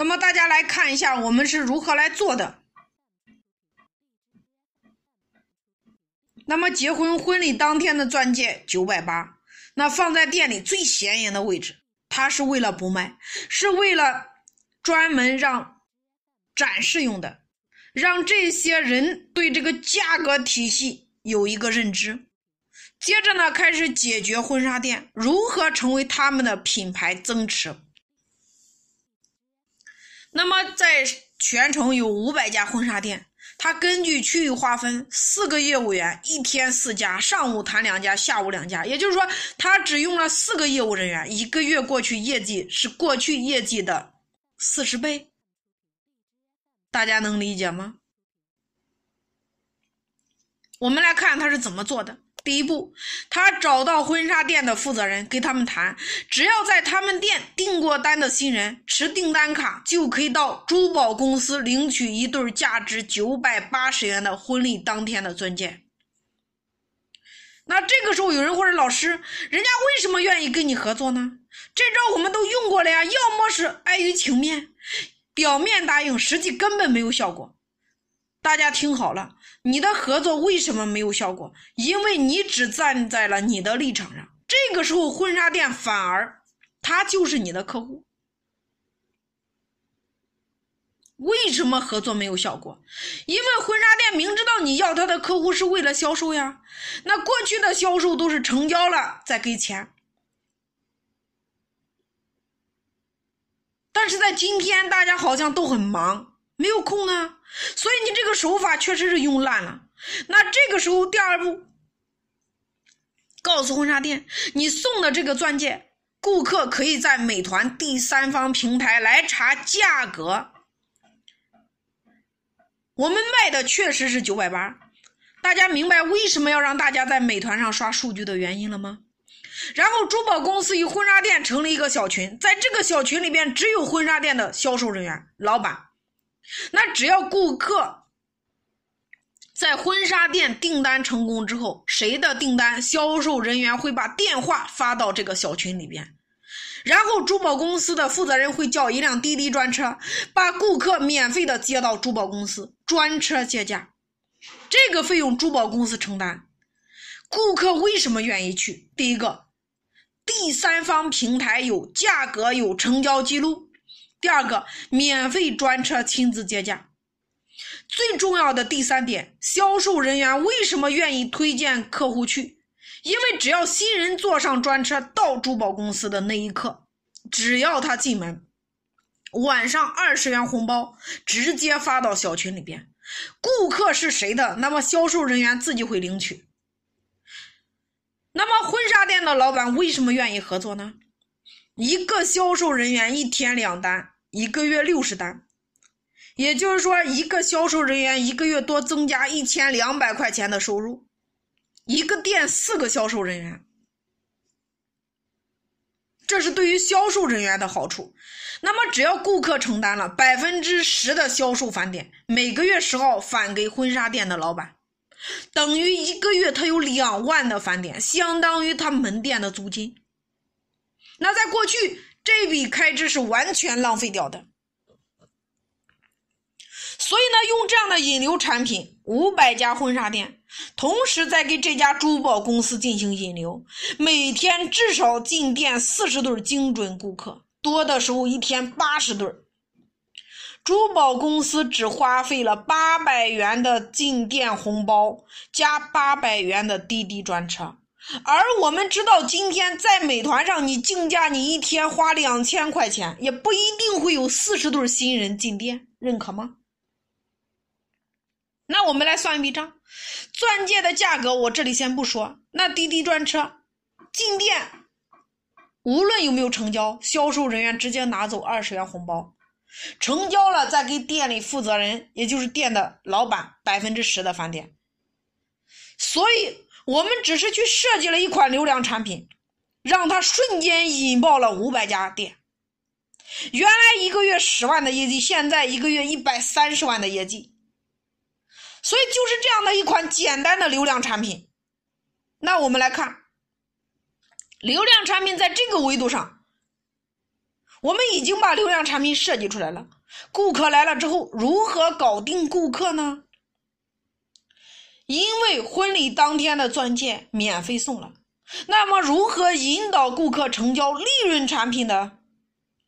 那么大家来看一下，我们是如何来做的。那么结婚婚礼当天的钻戒九百八，那放在店里最显眼的位置，它是为了不卖，是为了专门让展示用的，让这些人对这个价格体系有一个认知。接着呢，开始解决婚纱店如何成为他们的品牌增持。那么在全城有五百家婚纱店。他根据区域划分，四个业务员，一天四家，上午谈两家，下午两家。也就是说，他只用了四个业务人员，一个月过去，业绩是过去业绩的四十倍。大家能理解吗？我们来看他是怎么做的。第一步，他找到婚纱店的负责人，跟他们谈，只要在他们店订过单的新人持订单卡，就可以到珠宝公司领取一对价值九百八十元的婚礼当天的钻戒。那这个时候有人或者老师，人家为什么愿意跟你合作呢？这招我们都用过了呀，要么是碍于情面，表面答应，实际根本没有效果。大家听好了，你的合作为什么没有效果？因为你只站在了你的立场上。这个时候，婚纱店反而他就是你的客户。为什么合作没有效果？因为婚纱店明知道你要他的客户是为了销售呀。那过去的销售都是成交了再给钱，但是在今天，大家好像都很忙，没有空啊。所以你这个手法确实是用烂了。那这个时候，第二步，告诉婚纱店，你送的这个钻戒，顾客可以在美团第三方平台来查价格。我们卖的确实是九百八，大家明白为什么要让大家在美团上刷数据的原因了吗？然后珠宝公司与婚纱店成立一个小群，在这个小群里边，只有婚纱店的销售人员、老板。那只要顾客在婚纱店订单成功之后，谁的订单，销售人员会把电话发到这个小群里边，然后珠宝公司的负责人会叫一辆滴滴专车，把顾客免费的接到珠宝公司，专车接驾，这个费用珠宝公司承担。顾客为什么愿意去？第一个，第三方平台有价格，有成交记录。第二个，免费专车亲自接驾。最重要的第三点，销售人员为什么愿意推荐客户去？因为只要新人坐上专车到珠宝公司的那一刻，只要他进门，晚上二十元红包直接发到小群里边。顾客是谁的，那么销售人员自己会领取。那么婚纱店的老板为什么愿意合作呢？一个销售人员一天两单，一个月六十单，也就是说，一个销售人员一个月多增加一千两百块钱的收入。一个店四个销售人员，这是对于销售人员的好处。那么，只要顾客承担了百分之十的销售返点，每个月十号返给婚纱店的老板，等于一个月他有两万的返点，相当于他门店的租金。那在过去，这笔开支是完全浪费掉的。所以呢，用这样的引流产品，五百家婚纱店，同时在给这家珠宝公司进行引流，每天至少进店四十对精准顾客，多的时候一天八十对。珠宝公司只花费了八百元的进店红包，加八百元的滴滴专车。而我们知道，今天在美团上，你竞价，你一天花两千块钱，也不一定会有四十对新人进店，认可吗？那我们来算一笔账，钻戒的价格我这里先不说，那滴滴专车进店，无论有没有成交，销售人员直接拿走二十元红包，成交了再给店里负责人，也就是店的老板百分之十的返点，所以。我们只是去设计了一款流量产品，让它瞬间引爆了五百家店。原来一个月十万的业绩，现在一个月一百三十万的业绩。所以就是这样的一款简单的流量产品。那我们来看，流量产品在这个维度上，我们已经把流量产品设计出来了，顾客来了之后，如何搞定顾客呢？因为婚礼当天的钻戒免费送了，那么如何引导顾客成交利润产品的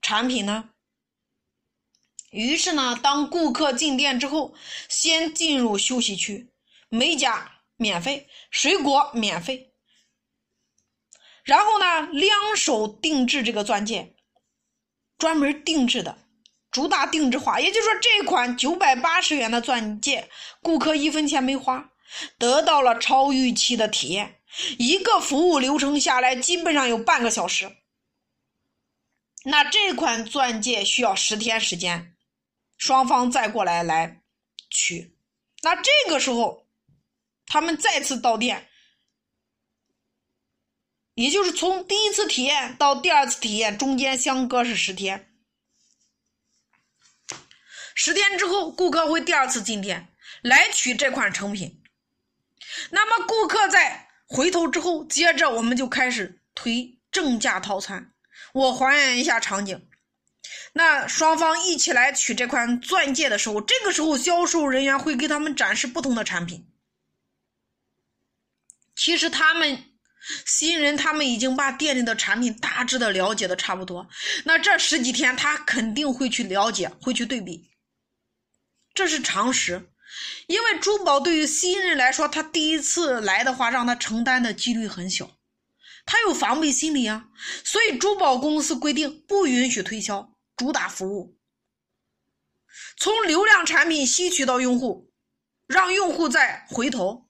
产品呢？于是呢，当顾客进店之后，先进入休息区，美甲免费，水果免费。然后呢，两手定制这个钻戒，专门定制的，主打定制化。也就是说，这款九百八十元的钻戒，顾客一分钱没花，得到了超预期的体验。一个服务流程下来，基本上有半个小时。那这款钻戒需要十天时间。双方再过来来取，那这个时候他们再次到店，也就是从第一次体验到第二次体验中间相隔是十天。十天之后，顾客会第二次进店来取这款成品。那么顾客在回头之后，接着我们就开始推正价套餐。我还原一下场景。那双方一起来取这款钻戒的时候，这个时候销售人员会给他们展示不同的产品。其实他们新人他们已经把店里的产品大致的了解的差不多，那这十几天他肯定会去了解，会去对比，这是常识。因为珠宝对于新人来说，他第一次来的话，让他承担的几率很小，他有防备心理啊，所以珠宝公司规定不允许推销。主打服务，从流量产品吸取到用户，让用户再回头，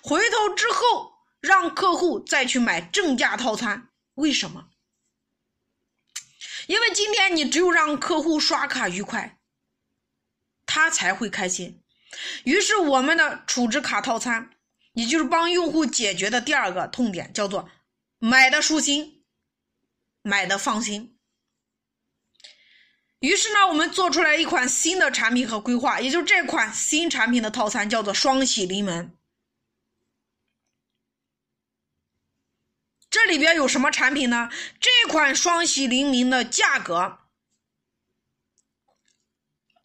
回头之后让客户再去买正价套餐。为什么？因为今天你只有让客户刷卡愉快，他才会开心。于是我们的储值卡套餐，也就是帮用户解决的第二个痛点，叫做买的舒心，买的放心。于是呢，我们做出来一款新的产品和规划，也就是这款新产品的套餐叫做“双喜临门”。这里边有什么产品呢？这款“双喜临门”的价格，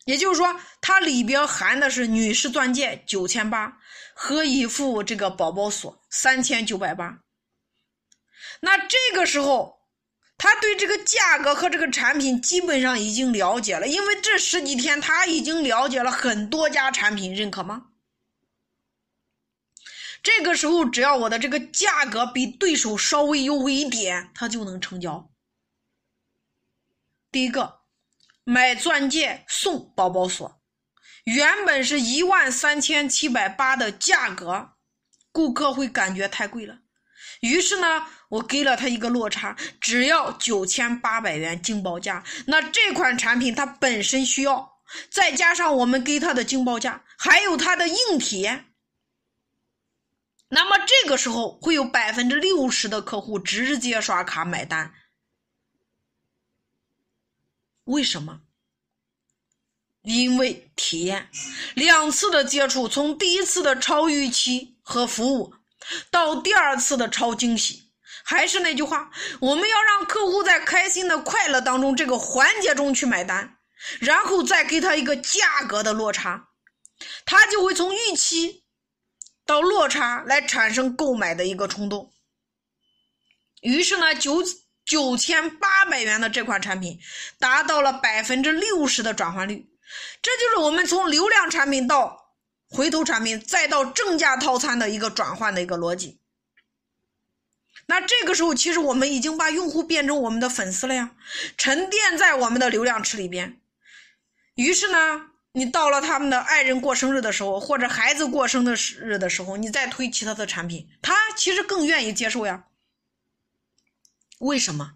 也就是说，它里边含的是女士钻戒九千八和一副这个宝宝锁三千九百八。那这个时候。他对这个价格和这个产品基本上已经了解了，因为这十几天他已经了解了很多家产品，认可吗？这个时候只要我的这个价格比对手稍微优惠一点，他就能成交。第一个，买钻戒送宝宝锁，原本是一万三千七百八的价格，顾客会感觉太贵了。于是呢，我给了他一个落差，只要九千八百元净报价。那这款产品它本身需要，再加上我们给他的净报价，还有它的硬体，那么这个时候会有百分之六十的客户直接刷卡买单。为什么？因为体验，两次的接触，从第一次的超预期和服务。到第二次的超惊喜，还是那句话，我们要让客户在开心的快乐当中这个环节中去买单，然后再给他一个价格的落差，他就会从预期到落差来产生购买的一个冲动。于是呢，九九千八百元的这款产品达到了百分之六十的转换率，这就是我们从流量产品到。回头产品再到正价套餐的一个转换的一个逻辑，那这个时候其实我们已经把用户变成我们的粉丝了呀，沉淀在我们的流量池里边。于是呢，你到了他们的爱人过生日的时候，或者孩子过生日的时候，你再推其他的产品，他其实更愿意接受呀。为什么？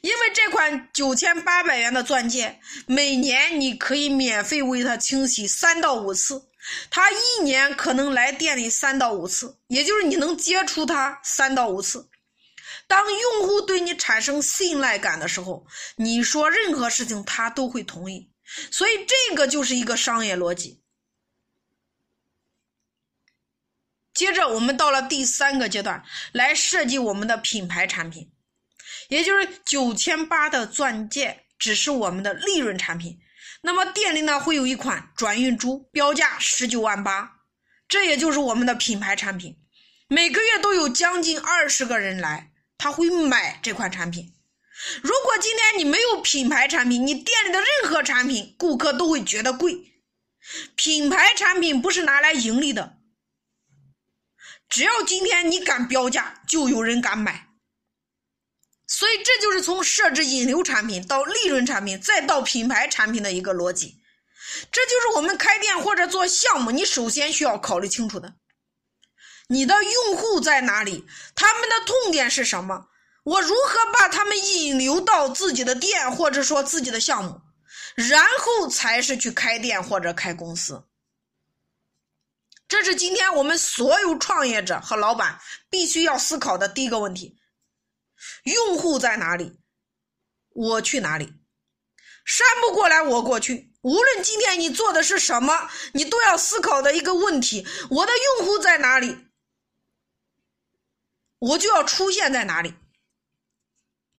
因为这款九千八百元的钻戒，每年你可以免费为他清洗三到五次。他一年可能来店里三到五次，也就是你能接触他三到五次。当用户对你产生信赖感的时候，你说任何事情他都会同意。所以这个就是一个商业逻辑。接着我们到了第三个阶段，来设计我们的品牌产品，也就是九千八的钻戒只是我们的利润产品。那么店里呢会有一款转运珠，标价十九万八，这也就是我们的品牌产品。每个月都有将近二十个人来，他会买这款产品。如果今天你没有品牌产品，你店里的任何产品，顾客都会觉得贵。品牌产品不是拿来盈利的，只要今天你敢标价，就有人敢买。所以这就是从设置引流产品到利润产品，再到品牌产品的一个逻辑。这就是我们开店或者做项目，你首先需要考虑清楚的。你的用户在哪里？他们的痛点是什么？我如何把他们引流到自己的店，或者说自己的项目，然后才是去开店或者开公司。这是今天我们所有创业者和老板必须要思考的第一个问题：用户在哪里？我去哪里？山不过来，我过去。无论今天你做的是什么，你都要思考的一个问题：我的用户在哪里？我就要出现在哪里？